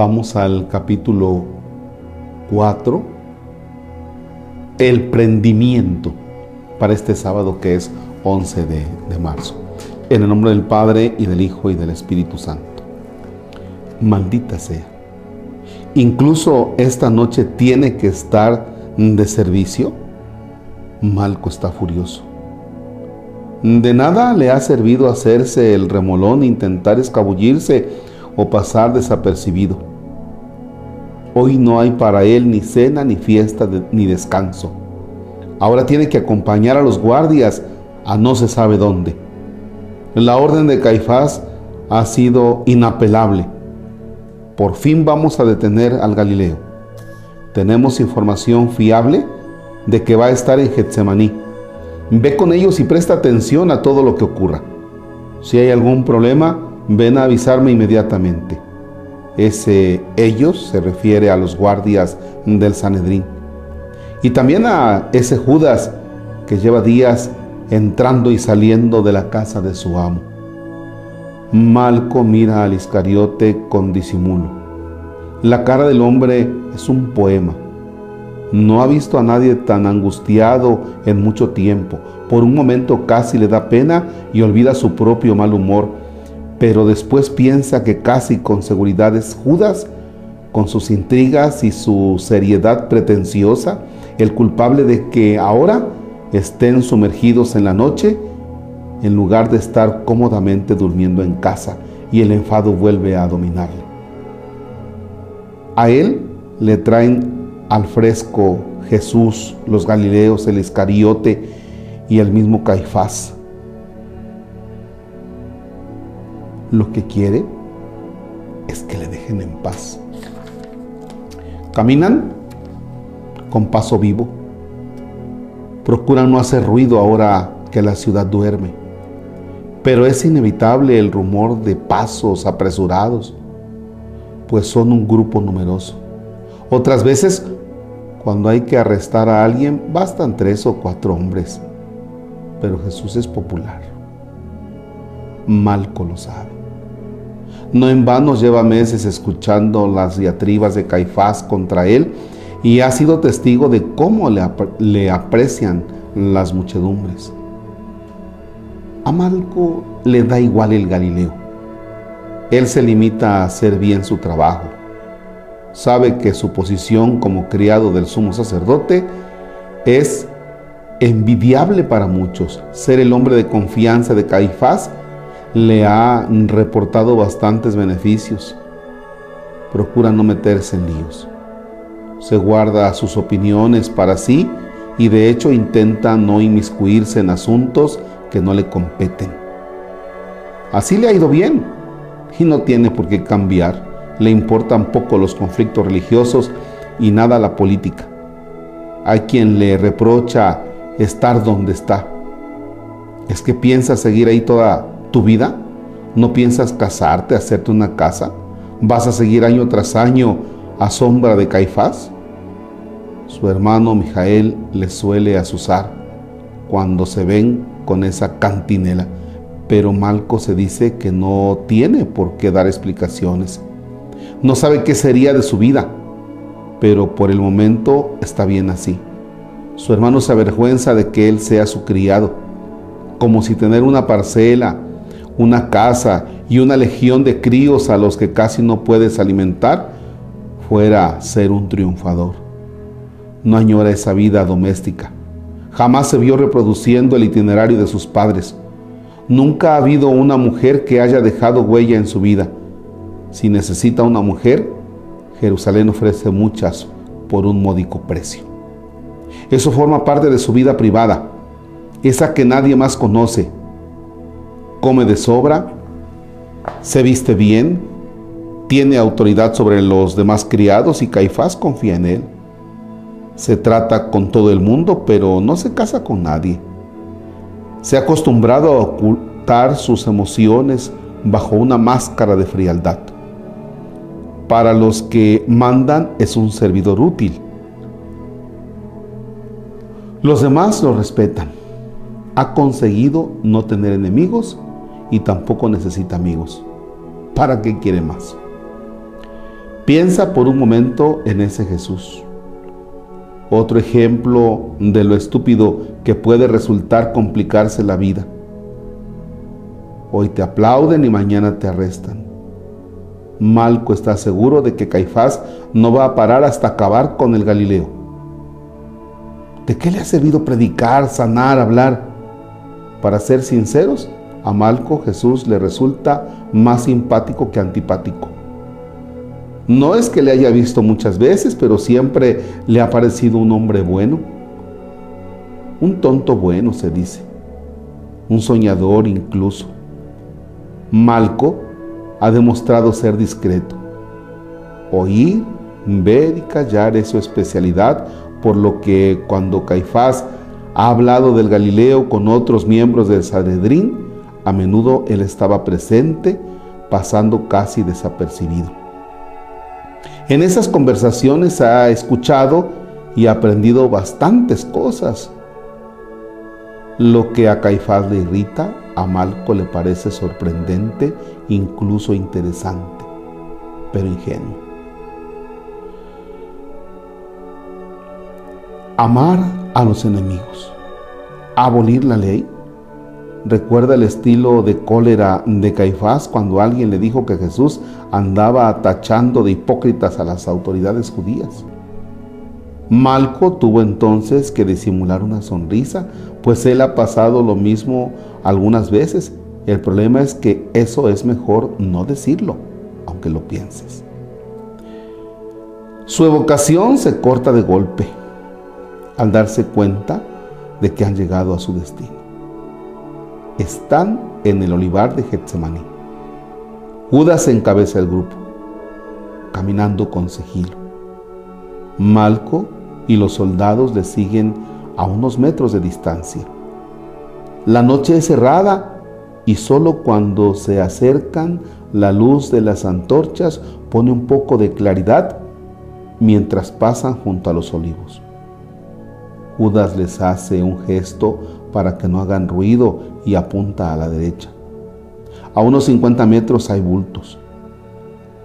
Vamos al capítulo 4, el prendimiento para este sábado que es 11 de, de marzo. En el nombre del Padre y del Hijo y del Espíritu Santo. Maldita sea. Incluso esta noche tiene que estar de servicio. Malco está furioso. De nada le ha servido hacerse el remolón, intentar escabullirse o pasar desapercibido. Hoy no hay para él ni cena, ni fiesta, ni descanso. Ahora tiene que acompañar a los guardias a no se sabe dónde. La orden de Caifás ha sido inapelable. Por fin vamos a detener al Galileo. Tenemos información fiable de que va a estar en Getsemaní. Ve con ellos y presta atención a todo lo que ocurra. Si hay algún problema, ven a avisarme inmediatamente. Ese ellos se refiere a los guardias del Sanedrín. Y también a ese Judas que lleva días entrando y saliendo de la casa de su amo. Malco mira al Iscariote con disimulo. La cara del hombre es un poema. No ha visto a nadie tan angustiado en mucho tiempo. Por un momento casi le da pena y olvida su propio mal humor, pero después piensa que casi con seguridad es Judas, con sus intrigas y su seriedad pretenciosa, el culpable de que ahora estén sumergidos en la noche en lugar de estar cómodamente durmiendo en casa y el enfado vuelve a dominarle. A él le traen al fresco Jesús, los Galileos, el Iscariote y el mismo Caifás. Lo que quiere es que le dejen en paz. Caminan con paso vivo. Procuran no hacer ruido ahora que la ciudad duerme. Pero es inevitable el rumor de pasos apresurados, pues son un grupo numeroso. Otras veces, cuando hay que arrestar a alguien, bastan tres o cuatro hombres. Pero Jesús es popular. Malco lo sabe. No en vano lleva meses escuchando las diatribas de Caifás contra él y ha sido testigo de cómo le, le aprecian las muchedumbres. A Malco le da igual el Galileo. Él se limita a hacer bien su trabajo. Sabe que su posición como criado del sumo sacerdote es envidiable para muchos. Ser el hombre de confianza de Caifás le ha reportado bastantes beneficios. Procura no meterse en líos. Se guarda sus opiniones para sí y de hecho intenta no inmiscuirse en asuntos que no le competen. Así le ha ido bien y no tiene por qué cambiar. Le importan poco los conflictos religiosos y nada la política. Hay quien le reprocha estar donde está. ¿Es que piensas seguir ahí toda tu vida? ¿No piensas casarte, hacerte una casa? ¿Vas a seguir año tras año a sombra de Caifás? Su hermano Mijael le suele asusar cuando se ven con esa cantinela, pero Malco se dice que no tiene por qué dar explicaciones. No sabe qué sería de su vida, pero por el momento está bien así. Su hermano se avergüenza de que él sea su criado, como si tener una parcela, una casa y una legión de críos a los que casi no puedes alimentar fuera ser un triunfador. No añora esa vida doméstica Jamás se vio reproduciendo el itinerario de sus padres. Nunca ha habido una mujer que haya dejado huella en su vida. Si necesita una mujer, Jerusalén ofrece muchas por un módico precio. Eso forma parte de su vida privada, esa que nadie más conoce. Come de sobra, se viste bien, tiene autoridad sobre los demás criados y Caifás confía en él se trata con todo el mundo, pero no se casa con nadie. Se ha acostumbrado a ocultar sus emociones bajo una máscara de frialdad. Para los que mandan es un servidor útil. Los demás lo respetan. Ha conseguido no tener enemigos y tampoco necesita amigos. ¿Para qué quiere más? Piensa por un momento en ese Jesús. Otro ejemplo de lo estúpido que puede resultar complicarse la vida. Hoy te aplauden y mañana te arrestan. Malco está seguro de que Caifás no va a parar hasta acabar con el Galileo. ¿De qué le ha servido predicar, sanar, hablar? Para ser sinceros, a Malco Jesús le resulta más simpático que antipático. No es que le haya visto muchas veces, pero siempre le ha parecido un hombre bueno. Un tonto bueno, se dice. Un soñador incluso. Malco ha demostrado ser discreto. Oír, ver y callar es su especialidad, por lo que cuando Caifás ha hablado del Galileo con otros miembros del Sanedrín, a menudo él estaba presente, pasando casi desapercibido. En esas conversaciones ha escuchado y aprendido bastantes cosas. Lo que a Caifás le irrita, a Malco le parece sorprendente, incluso interesante, pero ingenuo. Amar a los enemigos, abolir la ley, Recuerda el estilo de cólera de Caifás cuando alguien le dijo que Jesús andaba tachando de hipócritas a las autoridades judías. Malco tuvo entonces que disimular una sonrisa, pues él ha pasado lo mismo algunas veces. El problema es que eso es mejor no decirlo, aunque lo pienses. Su evocación se corta de golpe al darse cuenta de que han llegado a su destino están en el olivar de Getsemaní. Judas encabeza el grupo, caminando con sigilo. Malco y los soldados le siguen a unos metros de distancia. La noche es cerrada y solo cuando se acercan la luz de las antorchas pone un poco de claridad mientras pasan junto a los olivos. Judas les hace un gesto para que no hagan ruido y apunta a la derecha. A unos 50 metros hay bultos.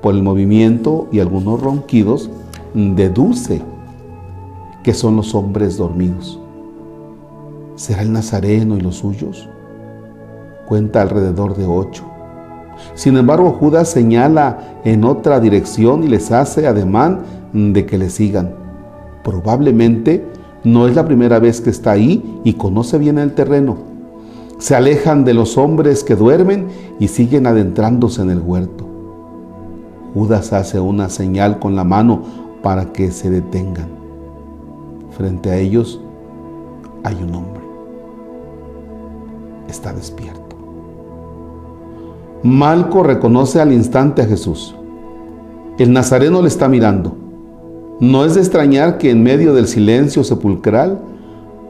Por el movimiento y algunos ronquidos, deduce que son los hombres dormidos. ¿Será el Nazareno y los suyos? Cuenta alrededor de ocho. Sin embargo, Judas señala en otra dirección y les hace ademán de que le sigan. Probablemente no es la primera vez que está ahí y conoce bien el terreno. Se alejan de los hombres que duermen y siguen adentrándose en el huerto. Judas hace una señal con la mano para que se detengan. Frente a ellos hay un hombre. Está despierto. Malco reconoce al instante a Jesús. El nazareno le está mirando. No es de extrañar que en medio del silencio sepulcral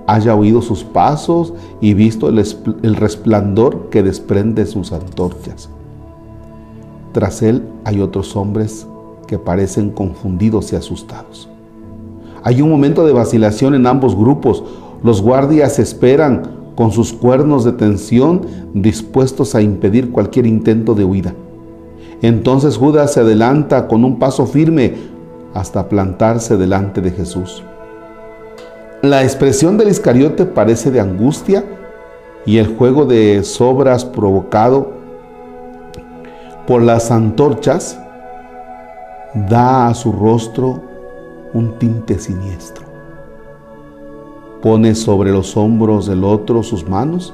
haya oído sus pasos y visto el, resplandor que desprende sus antorchas. Tras él hay otros hombres que parecen confundidos y asustados. Hay un momento de vacilación en ambos grupos. Los guardias esperan con sus cuernos de tensión dispuestos a impedir cualquier intento de huida. Entonces Judas se adelanta con un paso firme hasta plantarse delante de Jesús. La expresión del Iscariote parece de angustia y el juego de sobras provocado por las antorchas da a su rostro un tinte siniestro. Pone sobre los hombros del otro sus manos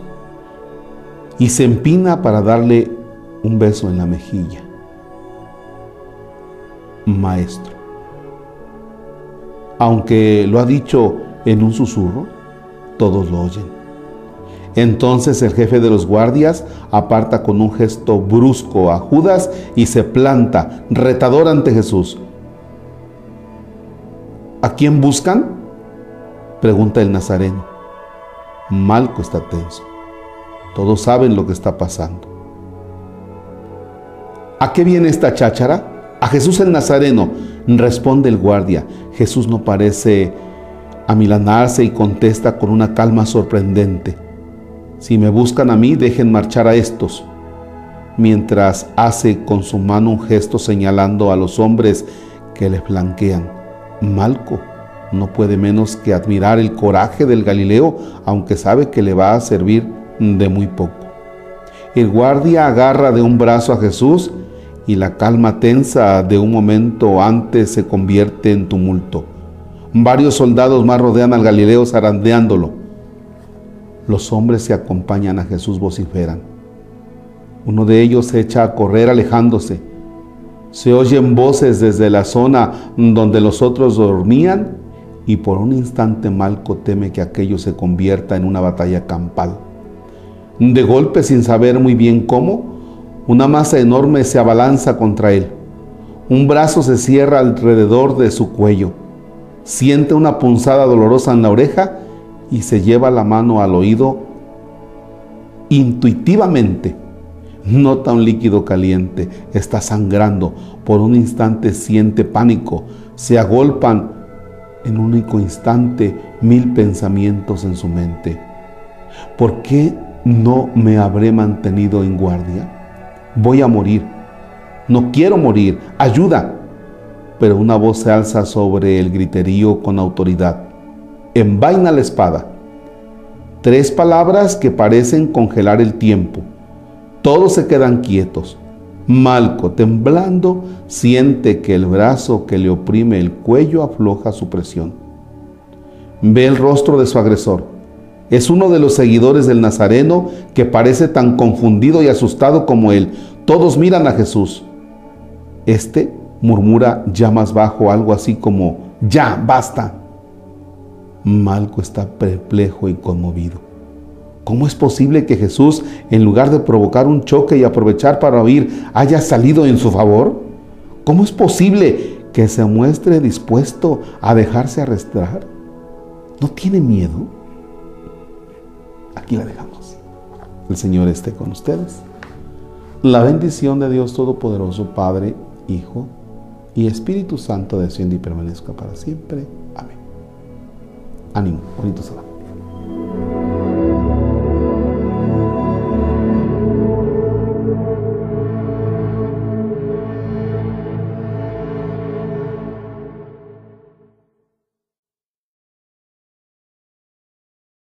y se empina para darle un beso en la mejilla. Maestro, aunque lo ha dicho en un susurro, todos lo oyen. Entonces el jefe de los guardias aparta con un gesto brusco a Judas y se planta, retador ante Jesús. ¿A quién buscan? Pregunta el nazareno. Malco está tenso. Todos saben lo que está pasando. ¿A qué viene esta cháchara? A Jesús el Nazareno, Responde el guardia. Jesús no parece amilanarse y contesta con una calma sorprendente. Si me buscan a mí, dejen marchar a estos. Mientras hace con su mano un gesto señalando a los hombres que le flanquean. Malco no puede menos que admirar el coraje del Galileo, aunque sabe que le va a servir de muy poco. El guardia agarra de un brazo a Jesús y la calma tensa de un momento antes se convierte en tumulto. Varios soldados más rodean al Galileo zarandeándolo. Los hombres que acompañan a Jesús vociferan. Uno de ellos se echa a correr alejándose. Se oyen voces desde la zona donde los otros dormían y por un instante Malco teme que aquello se convierta en una batalla campal. De golpe, sin saber muy bien cómo, una masa enorme se abalanza contra él. Un brazo se cierra alrededor de su cuello. Siente una punzada dolorosa en la oreja y se lleva la mano al oído intuitivamente. Nota un líquido caliente, está sangrando. Por un instante siente pánico. Se agolpan en un único instante mil pensamientos en su mente. ¿Por qué no me habré mantenido en guardia? Voy a morir. No quiero morir. Ayuda. Pero una voz se alza sobre el griterío con autoridad. Envaina la espada. Tres palabras que parecen congelar el tiempo. Todos se quedan quietos. Malco, temblando, siente que el brazo que le oprime el cuello afloja su presión. Ve el rostro de su agresor. Es uno de los seguidores del Nazareno que parece tan confundido y asustado como él. Todos miran a Jesús. Este murmura ya más bajo algo así como, ya, basta. Malco está perplejo y conmovido. ¿Cómo es posible que Jesús, en lugar de provocar un choque y aprovechar para oír, haya salido en su favor? ¿Cómo es posible que se muestre dispuesto a dejarse arrastrar? ¿No tiene miedo? Aquí la dejamos. El Señor esté con ustedes. La bendición de Dios Todopoderoso, Padre, Hijo y Espíritu Santo desciende y permanezca para siempre. Amén. Ánimo, bonito saludo.